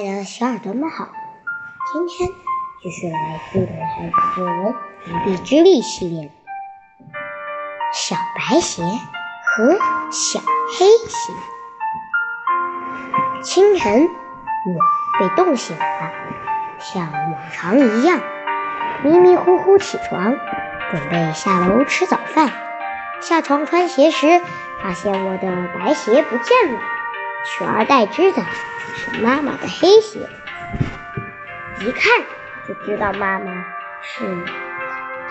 亲爱的小耳朵们好，今天继续来读的孩子作文《一臂之力》系列，小白鞋和小黑鞋。清晨，我被冻醒了，像往常一样，迷迷糊糊起床，准备下楼吃早饭。下床穿鞋时，发现我的白鞋不见了，取而代之的。是妈妈的黑鞋，一看就知道妈妈是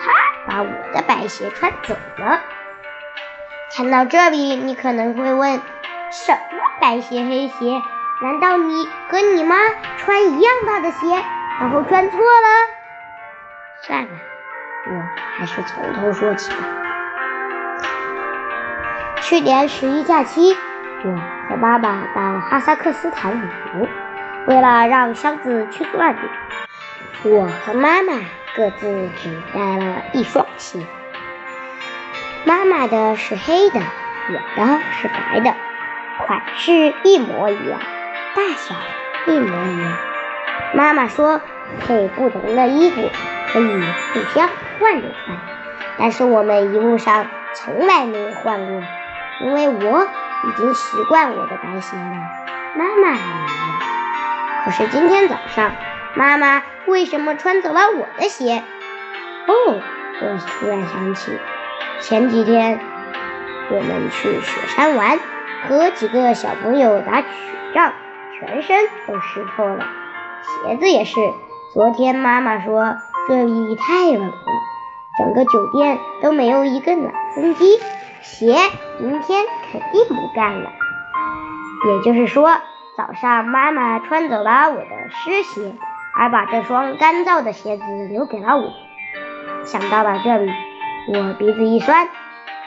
她把我的白鞋穿走了。看到这里，你可能会问：什么白鞋黑鞋？难道你和你妈穿一样大的鞋，然后穿错了？算了，我还是从头说起吧。去年十一假期。我妈妈到哈萨克斯坦旅游，为了让箱子去乱点，我和妈妈各自只带了一双鞋。妈妈的是黑的，我的是白的，款式一模一样，大小一模一样。妈妈说配不同的衣服可以互相换着穿，但是我们一路上从来没有换过，因为我。已经习惯我的白鞋了，妈妈还没有。可是今天早上，妈妈为什么穿走了我的鞋？哦，我突然想起，前几天我们去雪山玩，和几个小朋友打雪仗，全身都湿透了，鞋子也是。昨天妈妈说这里太冷了，整个酒店都没有一个暖风机。鞋明天肯定不干了，也就是说，早上妈妈穿走了我的湿鞋，而把这双干燥的鞋子留给了我。想到了这里，我鼻子一酸，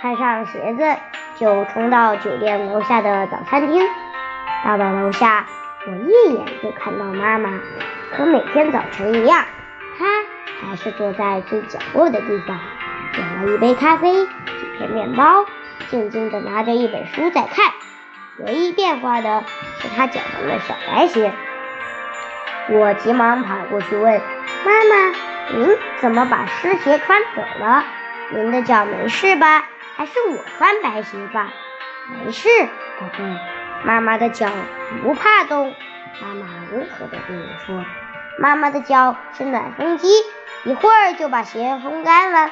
穿上鞋子就冲到酒店楼下的早餐厅。到了楼下，我一眼就看到妈妈，和每天早晨一样，她还是坐在最角落的地方，点了一杯咖啡。几片面包，静静地拿着一本书在看。唯一变化的是他脚上的小白鞋。我急忙跑过去问妈妈：“您怎么把湿鞋穿走了？您的脚没事吧？还是我穿白鞋吧？”“没事，宝贝，妈妈的脚不怕冻。”妈妈温和地对我说：“妈妈的脚是暖风机，一会儿就把鞋烘干了。”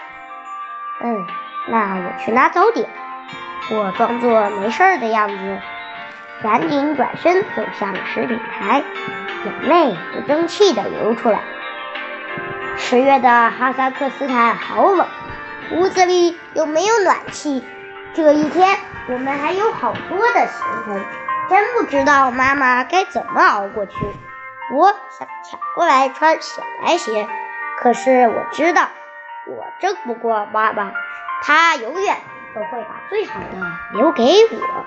嗯。那我去拿早点。我装作没事儿的样子，赶紧转身走向了食品台，眼泪不争气的流出来。十月的哈萨克斯坦好冷，屋子里又没有暖气。这一天我们还有好多的行程，真不知道妈妈该怎么熬过去。我想抢过来穿小白鞋，可是我知道我争不过妈妈。她永远都会把最好的留给我。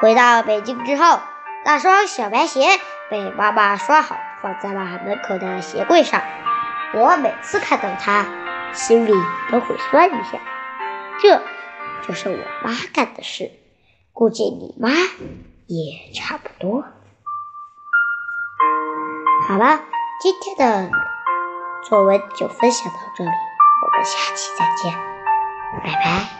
回到北京之后，那双小白鞋被妈妈刷好，放在了门口的鞋柜上。我每次看到它，心里都会酸一下。这就是我妈干的事，估计你妈也差不多。好了，今天的作文就分享到这里。我们下期再见，拜拜。